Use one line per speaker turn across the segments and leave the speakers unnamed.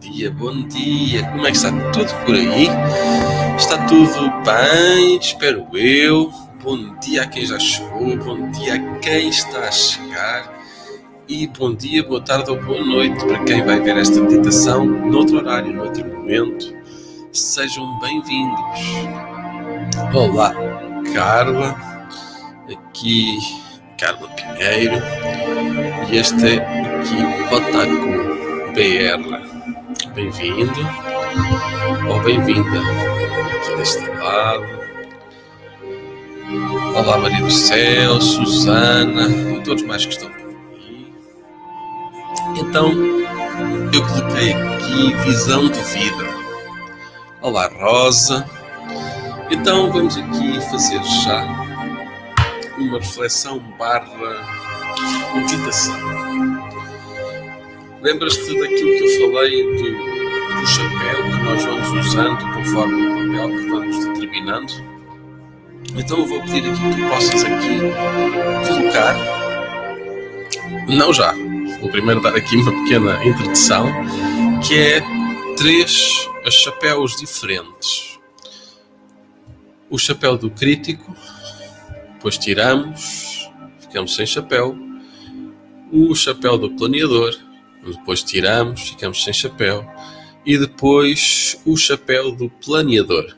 dia, bom dia. Como é que está tudo por aí? Está tudo bem, espero eu. Bom dia a quem já chegou, bom dia a quem está a chegar. E bom dia, boa tarde ou boa noite para quem vai ver esta meditação noutro horário, noutro momento. Sejam bem-vindos. Olá, Carla. Aqui, Carla Pinheiro. E este é aqui o BR. Bem-vindo ou bem-vinda aqui deste lado. Olá, Maria do Céu, Susana e todos mais que estão por aqui. Então, eu coloquei aqui visão de vida. Olá, Rosa. Então, vamos aqui fazer já uma reflexão barra meditação. Lembras-te daquilo que eu falei do, do chapéu que nós vamos usando conforme o papel que vamos determinando? Então eu vou pedir aqui que tu possas aqui colocar, não já, vou primeiro dar aqui uma pequena introdução, que é três chapéus diferentes. O chapéu do crítico, depois tiramos, ficamos sem chapéu. O chapéu do planeador, depois tiramos, ficamos sem chapéu. E depois o chapéu do planeador.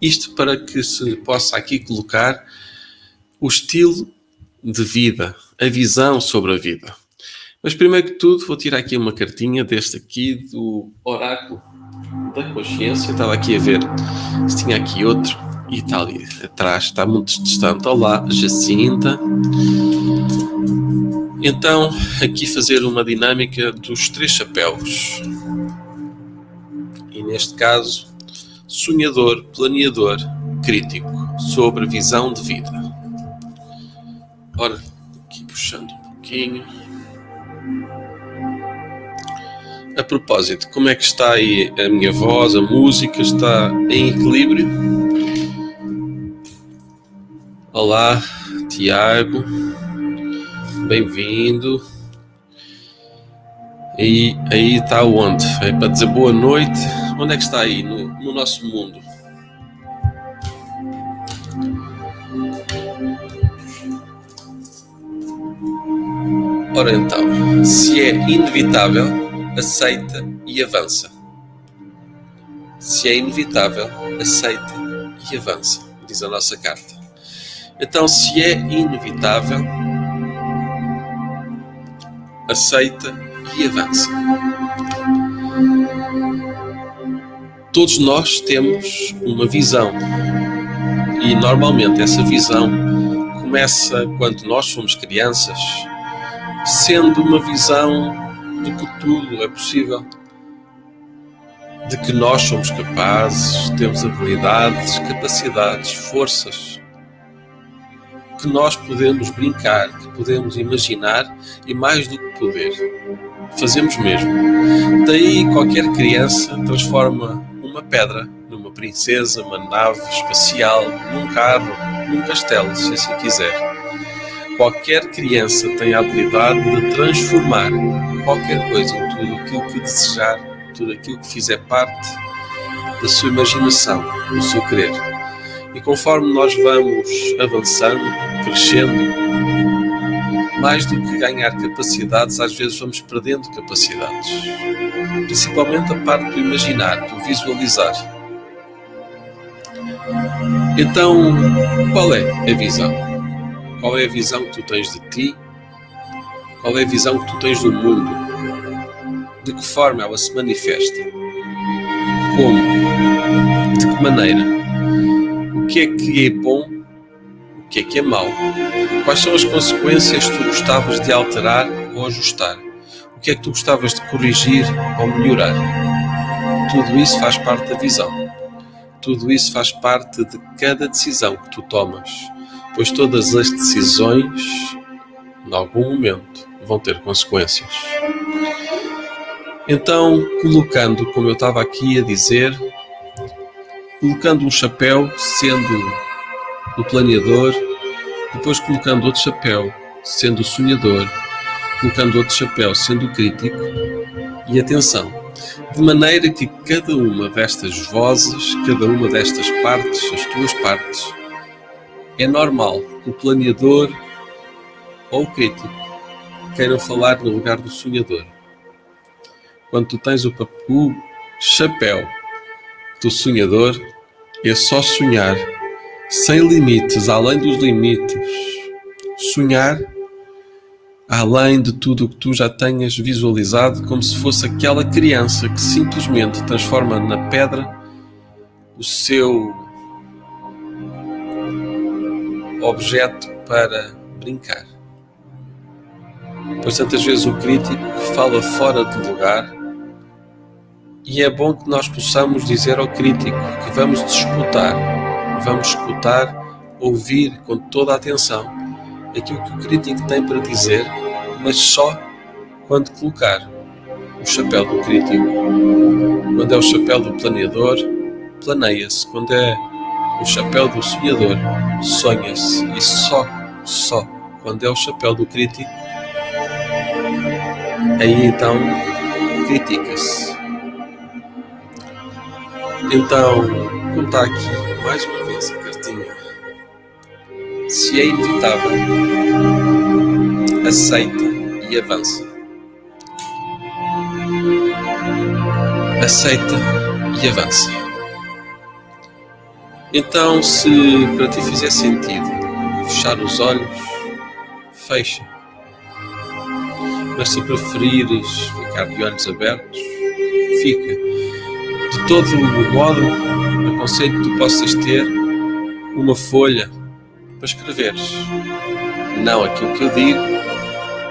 Isto para que se possa aqui colocar o estilo de vida, a visão sobre a vida. Mas primeiro que tudo, vou tirar aqui uma cartinha deste aqui do Oráculo da Consciência. Estava aqui a ver se tinha aqui outro e está ali atrás, está muito distante. Olá, Jacinta. Então, aqui fazer uma dinâmica dos três chapéus. E neste caso, sonhador, planeador, crítico, sobre visão de vida. Ora, aqui puxando um pouquinho. A propósito, como é que está aí a minha voz, a música? Está em equilíbrio? Olá, Tiago. Bem-vindo. E aí está onde? É para dizer boa noite. Onde é que está aí? No, no nosso mundo. Ora então, se é inevitável, aceita e avança. Se é inevitável, aceita e avança, diz a nossa carta. Então, se é inevitável, aceita e avança. Todos nós temos uma visão e normalmente essa visão começa quando nós somos crianças, sendo uma visão de que tudo é possível, de que nós somos capazes, temos habilidades, capacidades, forças, que nós podemos brincar, que podemos imaginar e mais do que poder, fazemos mesmo. Daí qualquer criança transforma uma pedra numa princesa, uma nave espacial, num carro, num castelo, se assim quiser. Qualquer criança tem a habilidade de transformar qualquer coisa em tudo aquilo que desejar, tudo aquilo que fizer parte da sua imaginação, do seu querer. E conforme nós vamos avançando, crescendo, mais do que ganhar capacidades, às vezes vamos perdendo capacidades. Principalmente a parte do imaginar, do visualizar. Então, qual é a visão? Qual é a visão que tu tens de ti? Qual é a visão que tu tens do mundo? De que forma ela se manifesta? Como? De que maneira? O que é que é bom? O que é que é mau? Quais são as consequências que tu gostavas de alterar ou ajustar? O que é que tu gostavas de corrigir ou melhorar? Tudo isso faz parte da visão. Tudo isso faz parte de cada decisão que tu tomas, pois todas as decisões, em algum momento, vão ter consequências. Então, colocando, como eu estava aqui a dizer, colocando um chapéu sendo o planeador, depois colocando outro chapéu sendo o sonhador, colocando outro chapéu sendo o crítico, e atenção, De maneira que cada uma destas vozes, cada uma destas partes, as tuas partes, é normal que o planeador ou o crítico queiram falar no lugar do sonhador. Quando tu tens o, o chapéu do sonhador, é só sonhar, sem limites, além dos limites. Sonhar além de tudo o que tu já tenhas visualizado, como se fosse aquela criança que simplesmente transforma na pedra o seu objeto para brincar. Pois tantas vezes o crítico fala fora de lugar e é bom que nós possamos dizer ao crítico que vamos escutar, vamos escutar, ouvir com toda a atenção aquilo que o crítico tem para dizer, mas só quando colocar o chapéu do crítico. Quando é o chapéu do planeador, planeia-se. Quando é o chapéu do sonhador, sonha-se. E só, só quando é o chapéu do crítico, aí então critica-se. Então, está aqui mais uma vez a cartinha, se é inevitável, aceita e avança. Aceita e avança. Então, se para ti fizer sentido fechar os olhos, fecha. Mas se preferires ficar de olhos abertos, fica. De todo o modo, aconselho que tu possas ter uma folha para escreveres. Não aquilo que eu digo,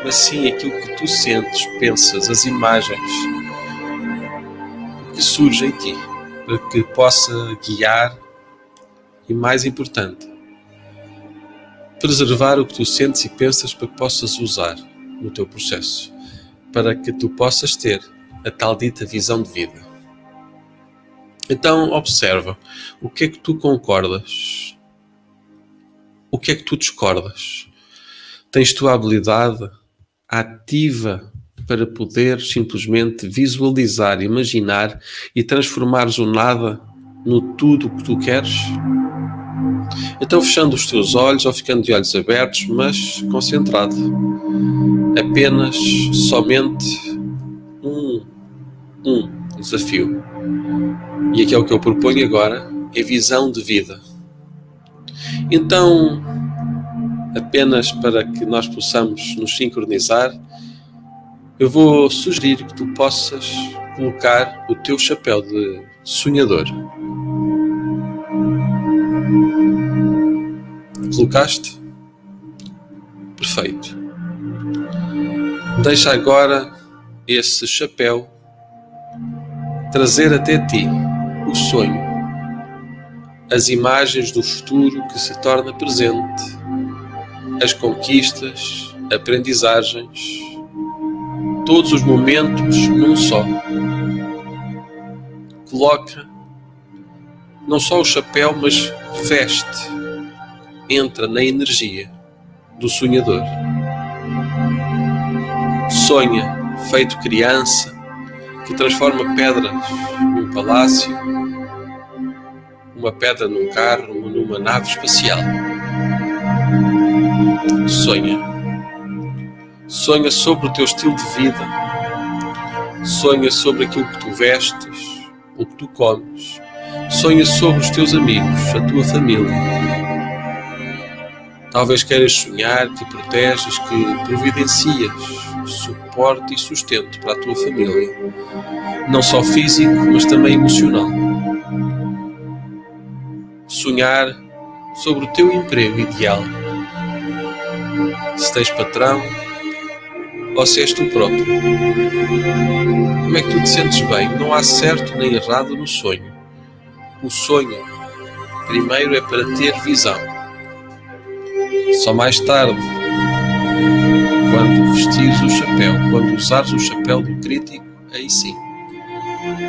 mas sim aquilo que tu sentes, pensas, as imagens que surgem em ti, para que possa guiar e, mais importante, preservar o que tu sentes e pensas para que possas usar no teu processo, para que tu possas ter a tal dita visão de vida. Então, observa o que é que tu concordas, o que é que tu discordas. Tens tu a habilidade ativa para poder simplesmente visualizar, imaginar e transformares o nada no tudo que tu queres? Então, fechando os teus olhos ou ficando de olhos abertos, mas concentrado, apenas, somente um, um desafio. E aqui é o que eu proponho agora: é visão de vida. Então, apenas para que nós possamos nos sincronizar, eu vou sugerir que tu possas colocar o teu chapéu de sonhador. Colocaste? Perfeito. Deixa agora esse chapéu trazer até ti o sonho, as imagens do futuro que se torna presente, as conquistas, aprendizagens, todos os momentos num só. Coloca não só o chapéu, mas veste entra na energia do sonhador. Sonha, feito criança, que transforma pedras num palácio, uma pedra num carro, numa nave espacial. Sonha. Sonha sobre o teu estilo de vida. Sonha sobre aquilo que tu vestes, o que tu comes. Sonha sobre os teus amigos, a tua família Talvez queiras sonhar que proteges, que providencias suporte e sustento para a tua família, não só físico, mas também emocional. Sonhar sobre o teu emprego ideal. Se tens patrão ou se és tu próprio. Como é que tu te sentes bem? Não há certo nem errado no sonho. O sonho, primeiro, é para ter visão só mais tarde, quando vestires o chapéu, quando usares o chapéu do crítico, aí sim,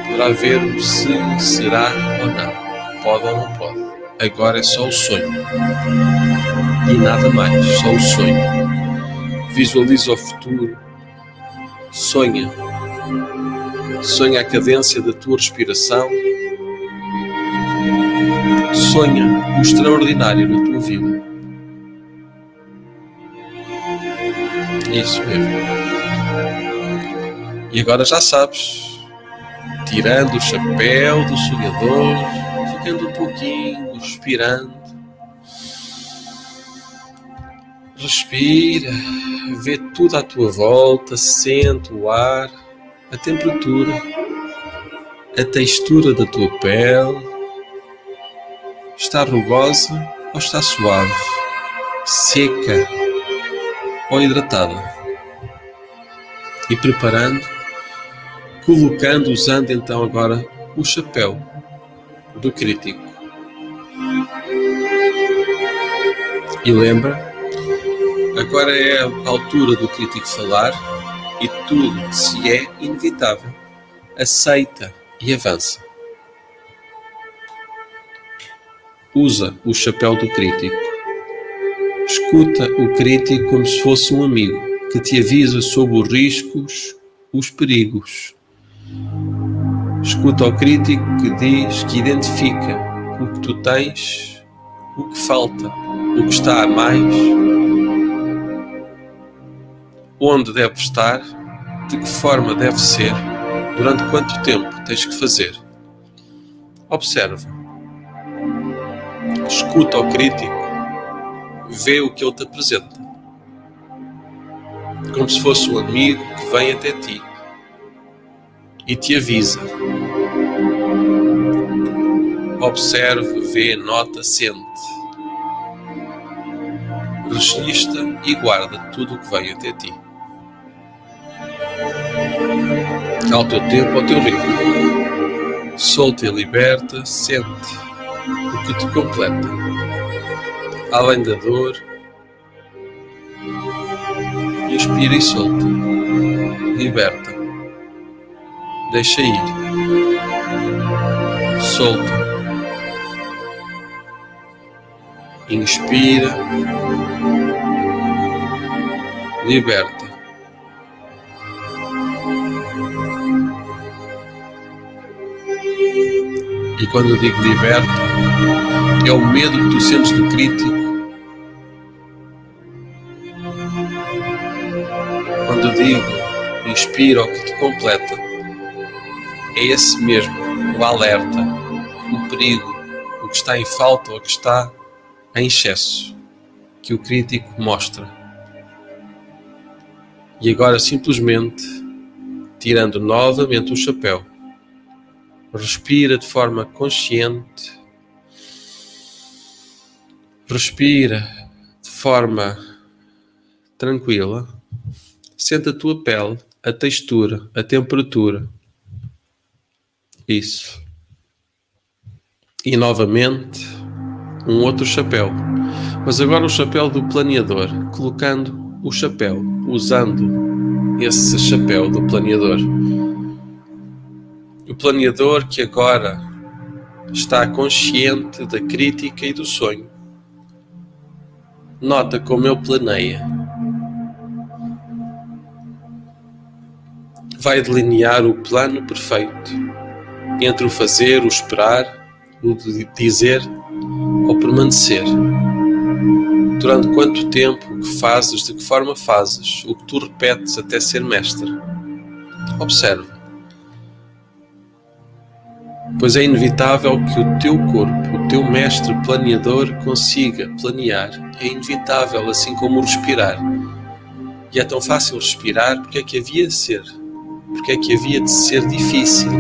poderá ver se será ou não, pode ou não pode. Agora é só o sonho e nada mais, só o sonho. Visualiza o futuro, sonha Sonha a cadência da tua respiração. Sonha o extraordinário na tua vida. Isso mesmo. E agora já sabes, tirando o chapéu do sonhador, ficando um pouquinho, respirando. Respira, vê tudo à tua volta, sente o ar, a temperatura, a textura da tua pele. Está rugosa ou está suave? Seca ou hidratada? E preparando, colocando, usando então agora o chapéu do crítico. E lembra Agora é a altura do crítico falar e tudo, se é inevitável, aceita e avança. Usa o chapéu do crítico. Escuta o crítico como se fosse um amigo que te avisa sobre os riscos, os perigos. Escuta o crítico que diz que identifica o que tu tens, o que falta, o que está a mais onde deve estar, de que forma deve ser, durante quanto tempo tens que fazer. Observa. Escuta o crítico, vê o que ele te apresenta. Como se fosse um amigo que vem até ti e te avisa. Observe, vê, nota, sente. Registra e guarda tudo o que vem até ti. ao teu tempo, ao teu ritmo. Solta e liberta, sente o que te completa. Além da dor, inspira e solta. Liberta. Deixa ir. Solta. Inspira. Liberta. E quando eu digo liberta, é o medo que tu sentes do crítico. Digo inspira o que te completa, é esse mesmo, o alerta, o perigo, o que está em falta ou o que está em excesso, que o crítico mostra. E agora simplesmente tirando novamente o chapéu Respira de forma consciente. Respira de forma tranquila. Sente a tua pele, a textura, a temperatura. Isso. E novamente, um outro chapéu. Mas agora o chapéu do planeador, colocando o chapéu, usando esse chapéu do planeador o planeador que agora está consciente da crítica e do sonho. Nota como ele planeia. Vai delinear o plano perfeito entre o fazer, o esperar, o dizer ou permanecer. Durante quanto tempo, o que fazes, de que forma fazes, o que tu repetes até ser mestre. Observe pois é inevitável que o teu corpo, o teu mestre planeador, consiga planear. É inevitável, assim como respirar. E é tão fácil respirar, porque é que havia ser? Porque é que havia de ser difícil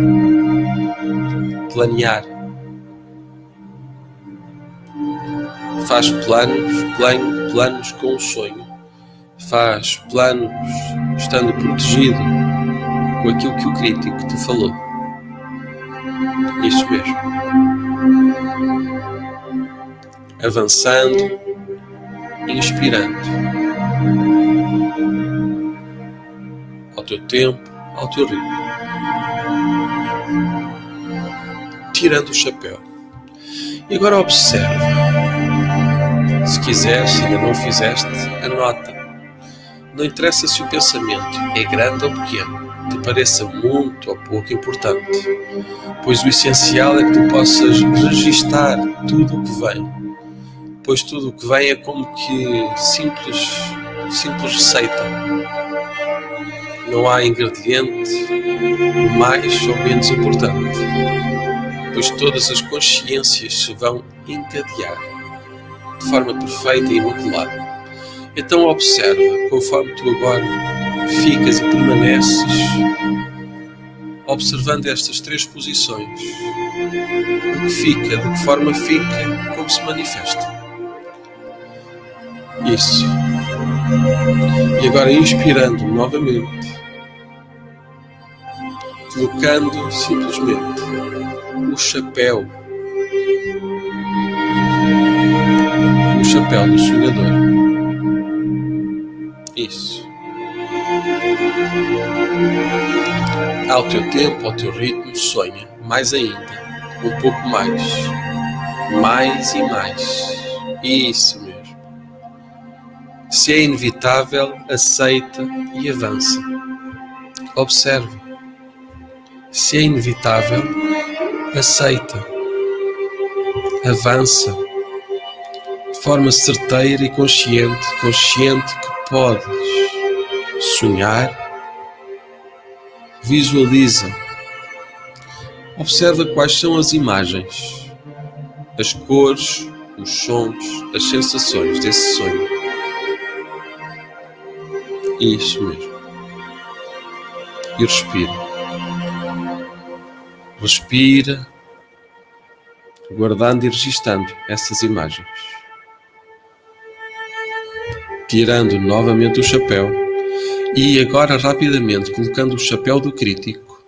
planear? Faz planos, plano, planos com o sonho. Faz planos estando protegido com aquilo que o crítico te falou. Isso mesmo. Avançando, inspirando. Ao teu tempo, ao teu ritmo. Tirando o chapéu. E agora observa. Se quiseres, se ainda não fizeste, anota. Não interessa se o pensamento é grande ou pequeno te pareça muito ou pouco importante, pois o essencial é que tu possas registar tudo o que vem, pois tudo o que vem é como que simples, simples receita. Não há ingrediente mais ou menos importante, pois todas as consciências se vão encadear de forma perfeita e imaculada. Então observa, conforme tu agora ficas e permaneces, observando estas três posições, o que fica, de que forma fica, como se manifesta. Isso. E agora inspirando novamente, colocando simplesmente o chapéu, o chapéu do sonhador. Isso. Ao teu tempo, ao teu ritmo, sonha mais ainda, um pouco mais, mais e mais. Isso. Se é inevitável, aceita e avança. Observa. Se é inevitável, aceita, avança de forma certeira e consciente, consciente que podes sonhar, visualiza, observa quais são as imagens, as cores, os sons, as sensações desse sonho. Isso mesmo. E respira. Respira, guardando e registando essas imagens tirando novamente o chapéu e agora rapidamente colocando o chapéu do crítico.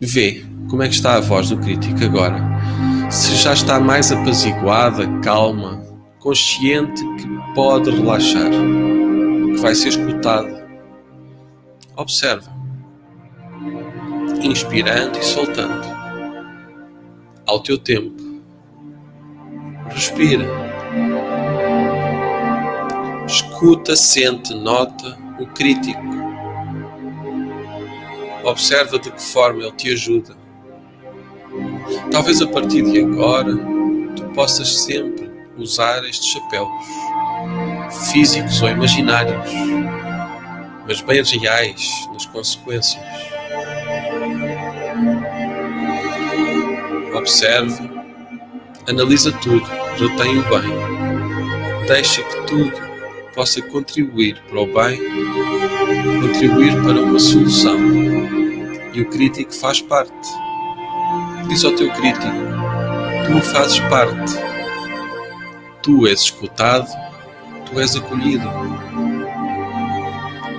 Vê como é que está a voz do crítico agora. Se já está mais apaziguada, calma, consciente que pode relaxar, vai ser escutado. Observa, inspirando e soltando, ao teu tempo. Respira Escuta, sente, nota o crítico. Observa de que forma ele te ajuda. Talvez a partir de agora tu possas sempre usar estes chapéus, físicos ou imaginários, mas bem reais nas consequências. Observe, analisa tudo, retém o bem, deixa que tudo possa contribuir para o bem, contribuir para uma solução. E o crítico faz parte. Diz ao teu crítico: tu fazes parte. Tu és escutado, tu és acolhido.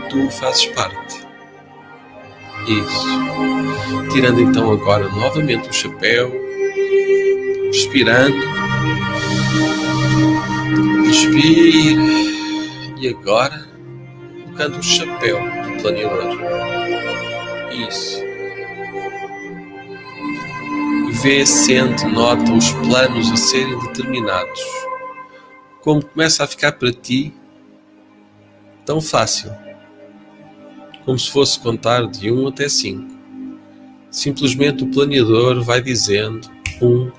Tu fazes parte. Isso. Tirando então agora novamente o chapéu, respirando. Respira e agora colocando o chapéu do planeador. Isso. Vê, sente, nota os planos a serem determinados. Como começa a ficar para ti tão fácil. Como se fosse contar de 1 um até 5. Simplesmente o planeador vai dizendo: 1, um,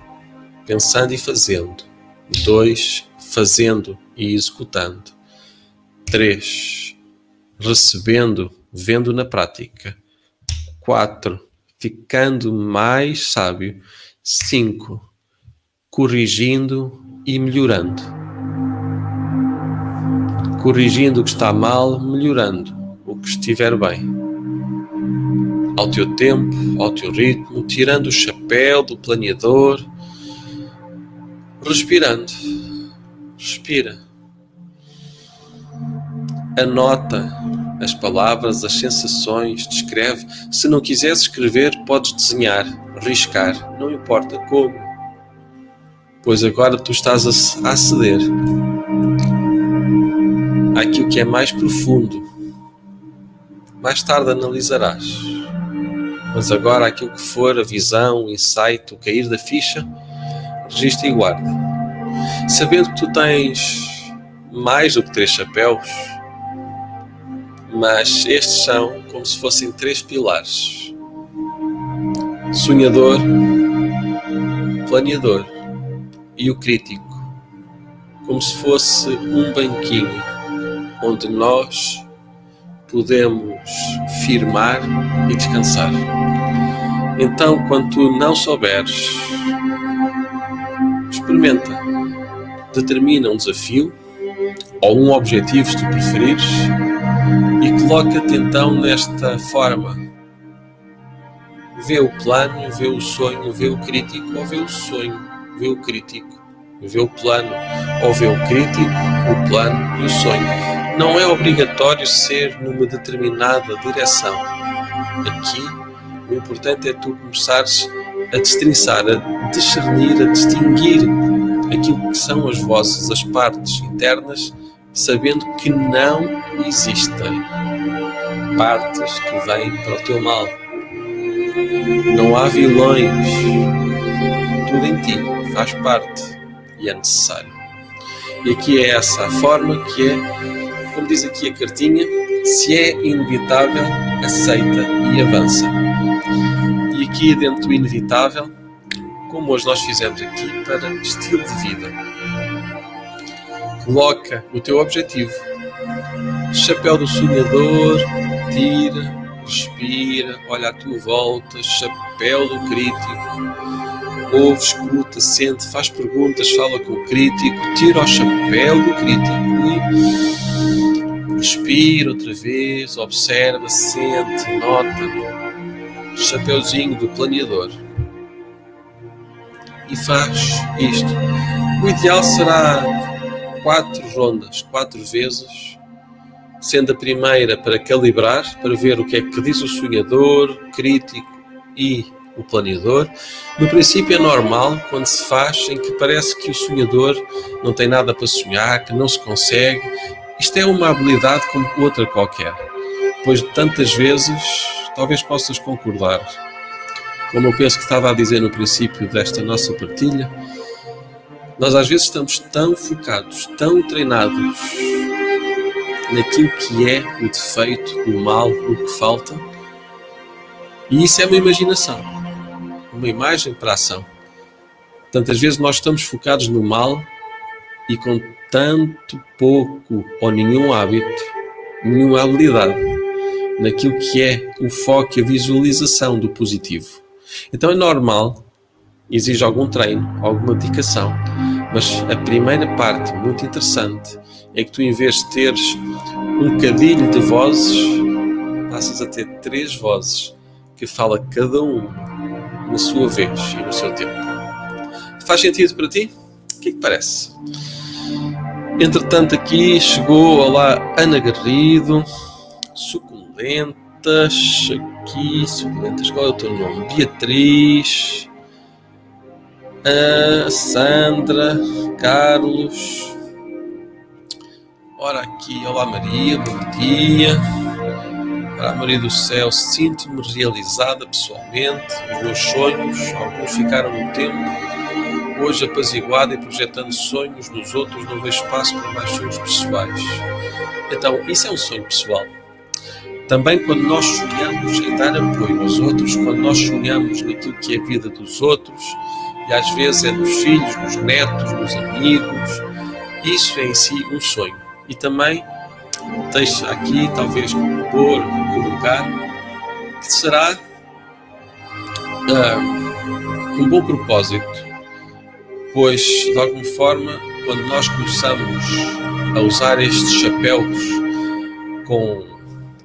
pensando e fazendo. 2, fazendo e executando. 3. Recebendo, vendo na prática. 4. Ficando mais sábio. 5. Corrigindo e melhorando. Corrigindo o que está mal, melhorando o que estiver bem. Ao teu tempo, ao teu ritmo, tirando o chapéu do planeador, respirando. Respira Anota as palavras, as sensações, descreve. Se não quiseres escrever, podes desenhar, riscar, não importa como. Pois agora tu estás a aceder àquilo que é mais profundo. Mais tarde analisarás. Mas agora aquilo que for a visão, o insight, o cair da ficha, registra e guarda. Sabendo que tu tens mais do que três chapéus, mas estes são como se fossem três pilares: sonhador, planeador e o crítico, como se fosse um banquinho onde nós podemos firmar e descansar. Então, quando tu não souberes, experimenta. Determina um desafio ou um objetivo, se tu preferires, e coloca-te então nesta forma. Vê o plano, vê o sonho, vê o crítico, ou vê o sonho, vê o crítico, vê o plano, ou vê o crítico, o plano e o sonho. Não é obrigatório ser numa determinada direção. Aqui, o importante é tu começares a destrinçar, a discernir, a distinguir aquilo que são as vozes, as partes internas sabendo que não existem partes que vêm para o teu mal. Não há vilões. Tudo em ti faz parte e é necessário. E aqui é essa a forma que é, como diz aqui a cartinha, se é inevitável, aceita e avança. E aqui dentro do inevitável, como hoje nós fizemos aqui, para estilo de vida Coloca o teu objetivo. Chapéu do sonhador, tira, respira, olha à tua volta, chapéu do crítico. Ouve, escuta, sente, faz perguntas, fala com o crítico, tira o chapéu do crítico e respira outra vez, observa, sente, nota. Chapéuzinho do planeador. E faz isto. O ideal será quatro rondas, quatro vezes, sendo a primeira para calibrar, para ver o que é que diz o sonhador, crítico e o planeador. No princípio é normal quando se faz em que parece que o sonhador não tem nada para sonhar, que não se consegue. Isto é uma habilidade como outra qualquer, pois tantas vezes talvez possas concordar. Como eu penso que estava a dizer no princípio desta nossa partilha, nós às vezes estamos tão focados, tão treinados naquilo que é o defeito, o mal, o que falta, e isso é uma imaginação, uma imagem para a ação. Tantas vezes nós estamos focados no mal e com tanto pouco ou nenhum hábito, nenhuma habilidade naquilo que é o foco e a visualização do positivo. Então é normal exige algum treino, alguma dedicação. Mas a primeira parte, muito interessante, é que tu, em vez de teres um cadilho de vozes, passas a ter três vozes que fala cada um na sua vez e no seu tempo. Faz sentido para ti? O que é que parece? Entretanto, aqui chegou, olá, Ana Garrido, suculentas, aqui, suculentas, qual é o teu nome? Beatriz, a Sandra, Carlos. Ora aqui, olá Maria, bom dia. Para Maria do Céu, sinto-me realizada pessoalmente. Os meus sonhos, alguns ficaram no tempo. Hoje, apaziguada e projetando sonhos nos outros, não vejo espaço para mais sonhos pessoais. Então, isso é um sonho pessoal. Também quando nós sonhamos em dar apoio aos outros, quando nós sonhamos naquilo que é a vida dos outros, e às vezes é nos filhos, nos netos, nos amigos. Isso é em si um sonho. E também deixa aqui, talvez, pôr, colocar, que será uh, um bom propósito, pois, de alguma forma, quando nós começamos a usar estes chapéus com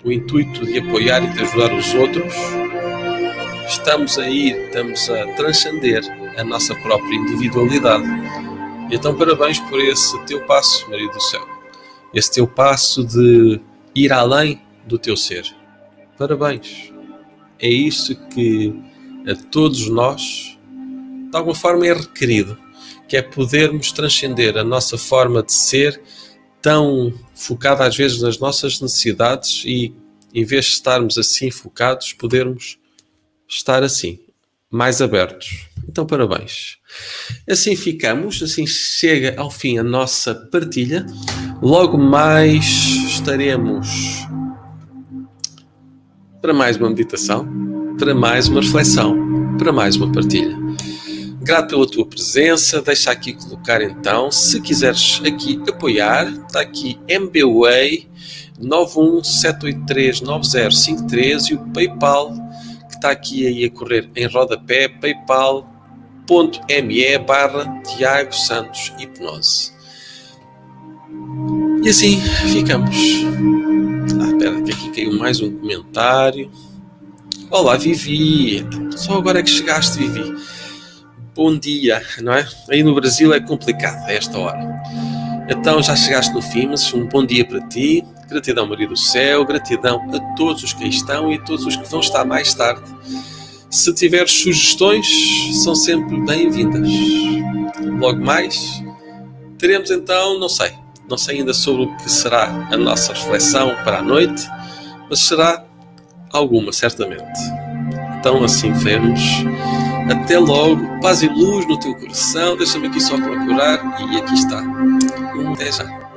o intuito de apoiar e de ajudar os outros, estamos a ir, estamos a transcender a nossa própria individualidade. Então, parabéns por esse teu passo, Maria do Céu. Esse teu passo de ir além do teu ser. Parabéns. É isso que a todos nós, de alguma forma, é requerido, que é podermos transcender a nossa forma de ser tão focada às vezes nas nossas necessidades e, em vez de estarmos assim focados, podermos estar assim, mais abertos. Então, parabéns. Assim ficamos, assim chega ao fim a nossa partilha. Logo mais estaremos para mais uma meditação, para mais uma reflexão, para mais uma partilha. Grato pela tua presença, deixa aqui colocar então, se quiseres aqui apoiar, está aqui MBWay 917839053 e o PayPal que está aqui aí a correr em rodapé, paypal.me barra Tiago Santos Hipnose. E assim ficamos. Ah, espera, que aqui caiu mais um comentário. Olá, Vivi. Só agora é que chegaste, Vivi. Bom dia, não é? Aí no Brasil é complicado a esta hora. Então já chegaste no fim, mas um bom dia para ti. Gratidão, Maria do Céu. Gratidão a todos os que estão e a todos os que vão estar mais tarde. Se tiveres sugestões, são sempre bem-vindas. Logo mais, teremos então, não sei, não sei ainda sobre o que será a nossa reflexão para a noite, mas será alguma, certamente. Então, assim vemos. Até logo. Paz e luz no teu coração. Deixa-me aqui só procurar. E aqui está. Até já.